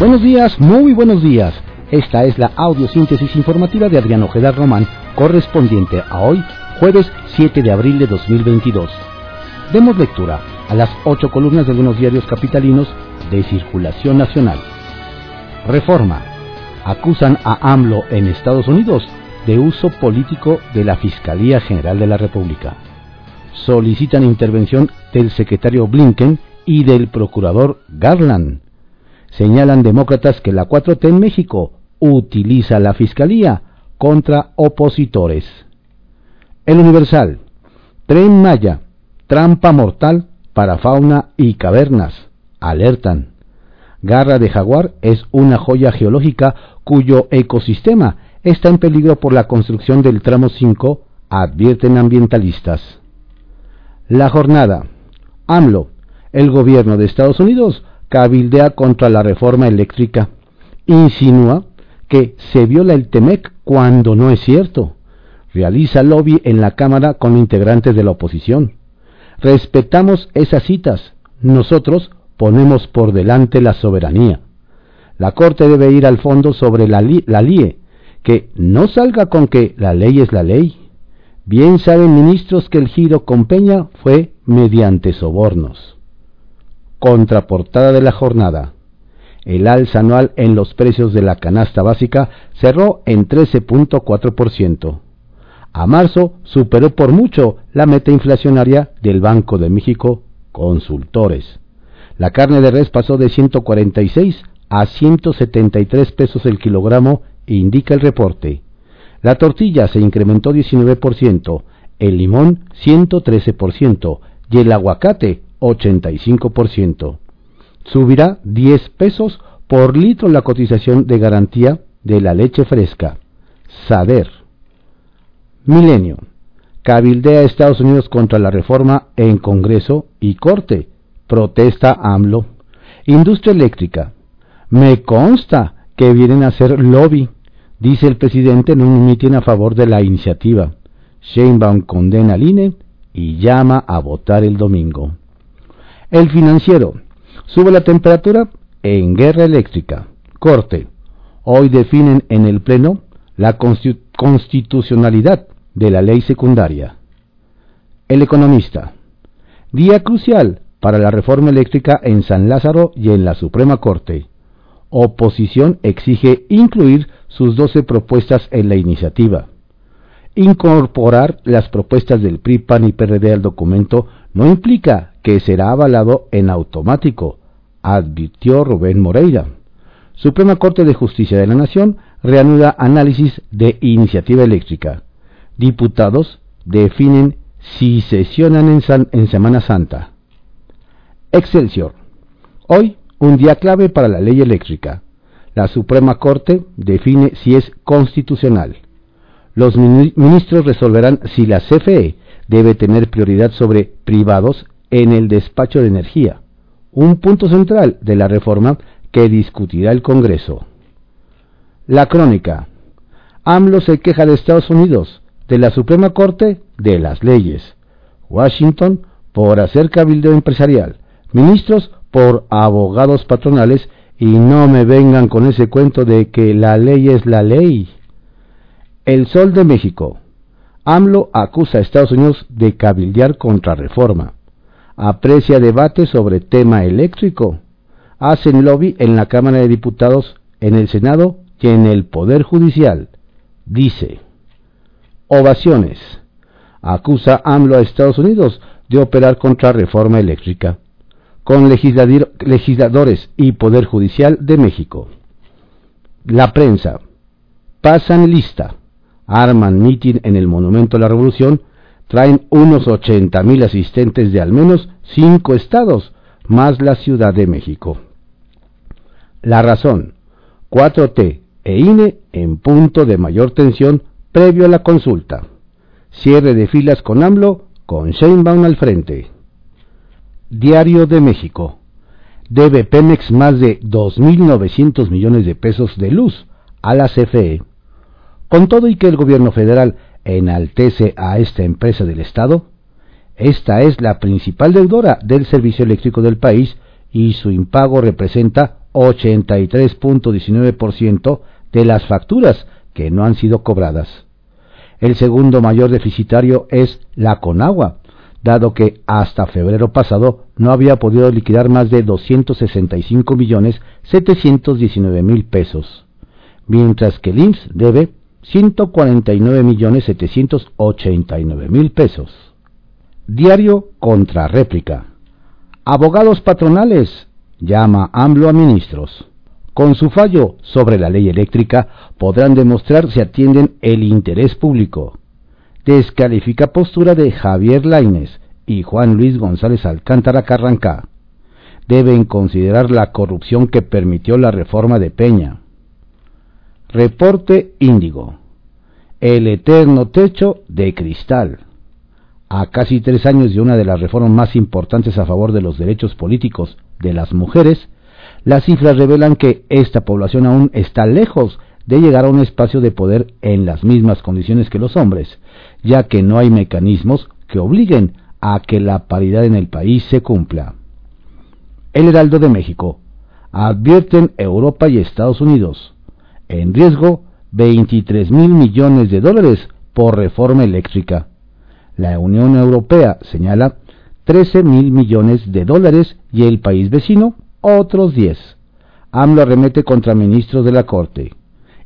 Buenos días, muy buenos días. Esta es la audiosíntesis informativa de Adrián Ojeda Román, correspondiente a hoy, jueves 7 de abril de 2022. Demos lectura a las ocho columnas de algunos diarios capitalinos de circulación nacional. Reforma. Acusan a AMLO en Estados Unidos de uso político de la Fiscalía General de la República. Solicitan intervención del secretario Blinken y del procurador Garland. Señalan demócratas que la 4T en México utiliza la Fiscalía contra opositores. El Universal. Tren Maya. Trampa mortal para fauna y cavernas. Alertan. Garra de jaguar es una joya geológica cuyo ecosistema está en peligro por la construcción del tramo 5, advierten ambientalistas. La jornada. AMLO, el gobierno de Estados Unidos, cabildea contra la reforma eléctrica. Insinúa que se viola el TEMEC cuando no es cierto. Realiza lobby en la Cámara con integrantes de la oposición. Respetamos esas citas. Nosotros ponemos por delante la soberanía. La Corte debe ir al fondo sobre la, LIE, que no salga con que la ley es la ley. Bien saben ministros que el giro con Peña fue mediante sobornos. Contraportada de la jornada. El alza anual en los precios de la canasta básica cerró en 13.4%. A marzo superó por mucho la meta inflacionaria del Banco de México Consultores. La carne de res pasó de 146 a 173 pesos el kilogramo indica el reporte. La tortilla se incrementó 19%, el limón 113% y el aguacate 85%. Subirá 10 pesos por litro la cotización de garantía de la leche fresca. Saber. Milenio. Cabildea Estados Unidos contra la reforma en Congreso y Corte. Protesta AMLO. Industria eléctrica. Me consta que vienen a hacer lobby dice el presidente en un mitin a favor de la iniciativa. Sheinbaum condena al INE y llama a votar el domingo. El financiero. Sube la temperatura en guerra eléctrica. Corte. Hoy definen en el Pleno la constitucionalidad de la ley secundaria. El economista. Día crucial para la reforma eléctrica en San Lázaro y en la Suprema Corte. Oposición exige incluir sus 12 propuestas en la iniciativa. Incorporar las propuestas del PRI, PAN y PRD al documento no implica que será avalado en automático, advirtió Rubén Moreira. Suprema Corte de Justicia de la Nación reanuda análisis de iniciativa eléctrica. Diputados definen si sesionan en, en Semana Santa. Excelsior. Hoy un día clave para la ley eléctrica. La Suprema Corte define si es constitucional. Los ministros resolverán si la CFE debe tener prioridad sobre privados en el despacho de energía, un punto central de la reforma que discutirá el Congreso. La crónica. AMLO se queja de Estados Unidos, de la Suprema Corte, de las leyes. Washington por hacer cabildo empresarial. Ministros por abogados patronales y no me vengan con ese cuento de que la ley es la ley. El Sol de México. AMLO acusa a Estados Unidos de cabildear contra reforma. Aprecia debate sobre tema eléctrico. Hacen lobby en la Cámara de Diputados, en el Senado y en el Poder Judicial. Dice. Ovaciones. Acusa AMLO a Estados Unidos de operar contra reforma eléctrica con legisladores y Poder Judicial de México. La prensa. Pasan lista. Arman mitin en el Monumento a la Revolución. Traen unos 80 mil asistentes de al menos cinco estados, más la Ciudad de México. La razón. 4T e INE en punto de mayor tensión previo a la consulta. Cierre de filas con AMLO, con Sheinbaum al frente. Diario de México. Debe Pemex más de 2.900 millones de pesos de luz a la CFE. Con todo y que el gobierno federal enaltece a esta empresa del Estado, esta es la principal deudora del servicio eléctrico del país y su impago representa 83.19% de las facturas que no han sido cobradas. El segundo mayor deficitario es la Conagua, dado que hasta febrero pasado no había podido liquidar más de 265 millones 719 mil pesos, mientras que el debe 149 millones 789 mil pesos. Diario contra réplica. Abogados patronales llama AMLO a ministros. Con su fallo sobre la ley eléctrica podrán demostrar si atienden el interés público. Descalifica postura de Javier Laines y Juan Luis González Alcántara Carrancá. Deben considerar la corrupción que permitió la reforma de Peña. Reporte Índigo. El eterno techo de cristal. A casi tres años de una de las reformas más importantes a favor de los derechos políticos de las mujeres, las cifras revelan que esta población aún está lejos de llegar a un espacio de poder en las mismas condiciones que los hombres, ya que no hay mecanismos que obliguen a que la paridad en el país se cumpla. El Heraldo de México. Advierten Europa y Estados Unidos. En riesgo 23 mil millones de dólares por reforma eléctrica. La Unión Europea señala 13 mil millones de dólares y el país vecino otros 10. AMLO arremete contra ministros de la Corte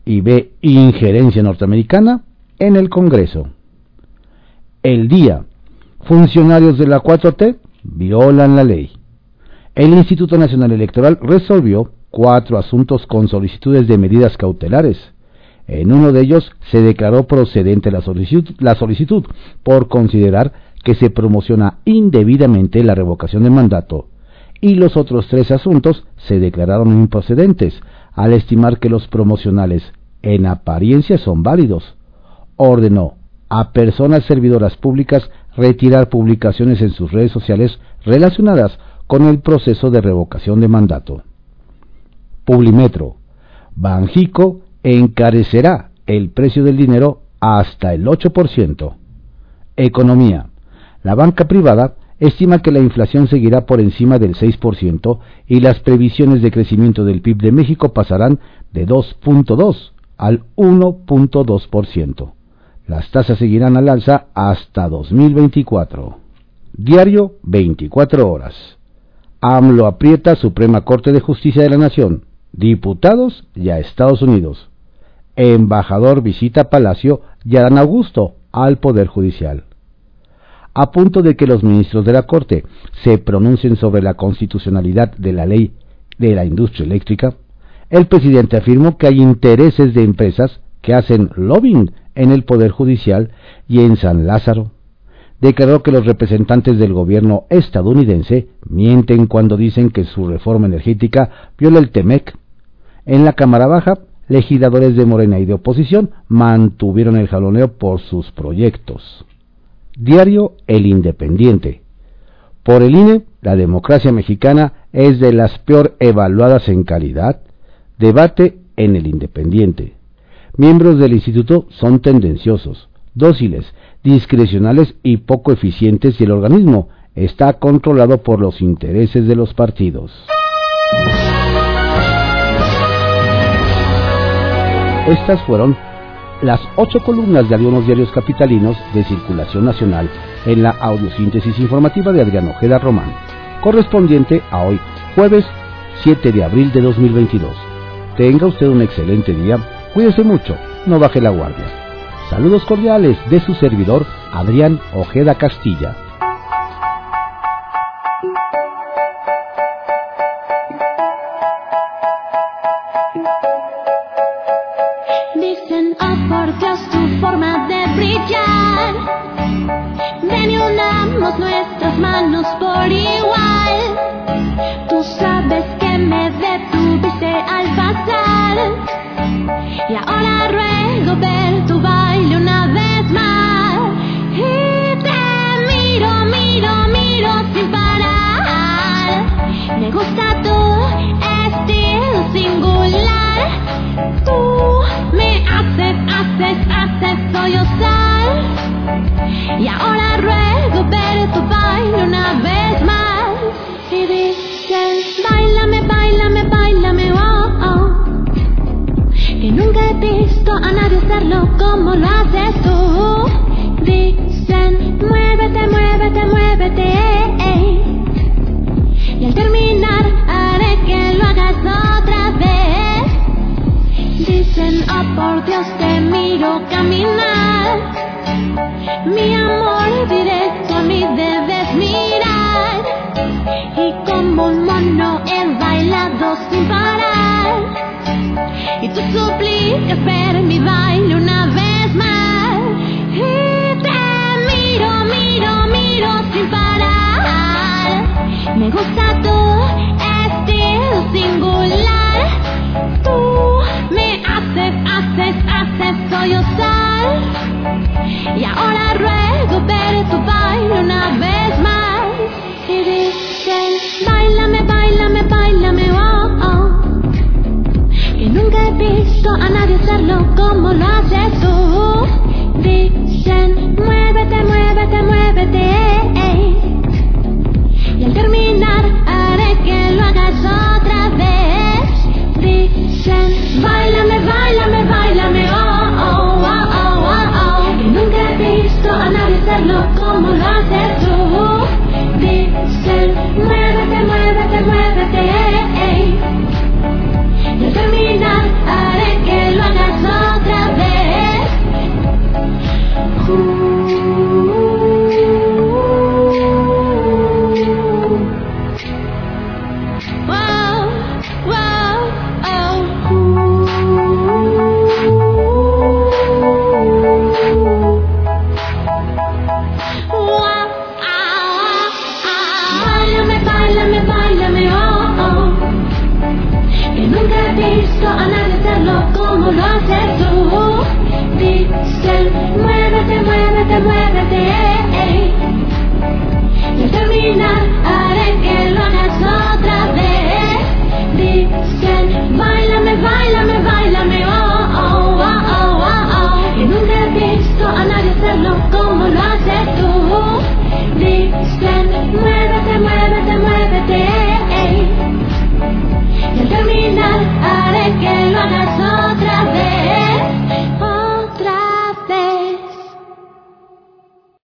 y ve injerencia norteamericana en el Congreso. El día. Funcionarios de la 4T violan la ley. El Instituto Nacional Electoral resolvió cuatro asuntos con solicitudes de medidas cautelares. En uno de ellos se declaró procedente la solicitud, por considerar que se promociona indebidamente la revocación de mandato y los otros tres asuntos se declararon improcedentes al estimar que los promocionales en apariencia son válidos. Ordenó a personas servidoras públicas retirar publicaciones en sus redes sociales relacionadas con el proceso de revocación de mandato. Publimetro. Banjico encarecerá el precio del dinero hasta el 8%. Economía. La banca privada estima que la inflación seguirá por encima del 6% y las previsiones de crecimiento del PIB de México pasarán de 2.2 al 1.2%. Las tasas seguirán al alza hasta 2024. Diario 24 horas. AMLO aprieta Suprema Corte de Justicia de la Nación, diputados y a Estados Unidos. Embajador visita Palacio y Adán Augusto al Poder Judicial a punto de que los ministros de la Corte se pronuncien sobre la constitucionalidad de la ley de la industria eléctrica, el presidente afirmó que hay intereses de empresas que hacen lobbying en el Poder Judicial y en San Lázaro. Declaró que los representantes del gobierno estadounidense mienten cuando dicen que su reforma energética viola el TEMEC. En la Cámara Baja, legisladores de Morena y de oposición mantuvieron el jaloneo por sus proyectos. Diario El Independiente. Por el INE, la democracia mexicana es de las peor evaluadas en calidad. Debate en El Independiente. Miembros del instituto son tendenciosos, dóciles, discrecionales y poco eficientes y el organismo está controlado por los intereses de los partidos. Estas fueron las ocho columnas de algunos diarios capitalinos de circulación nacional en la audiosíntesis informativa de Adrián Ojeda Román, correspondiente a hoy, jueves 7 de abril de 2022. Tenga usted un excelente día, cuídese mucho, no baje la guardia. Saludos cordiales de su servidor Adrián Ojeda Castilla. Caminar. Mi amor directo a mí debes mirar. Y como un mono he bailado sin parar. Y tú suplicas ver mi baile una vez más. Y te miro, miro, miro sin parar. Me gusta hacerlo como lo haces tú. Dicen,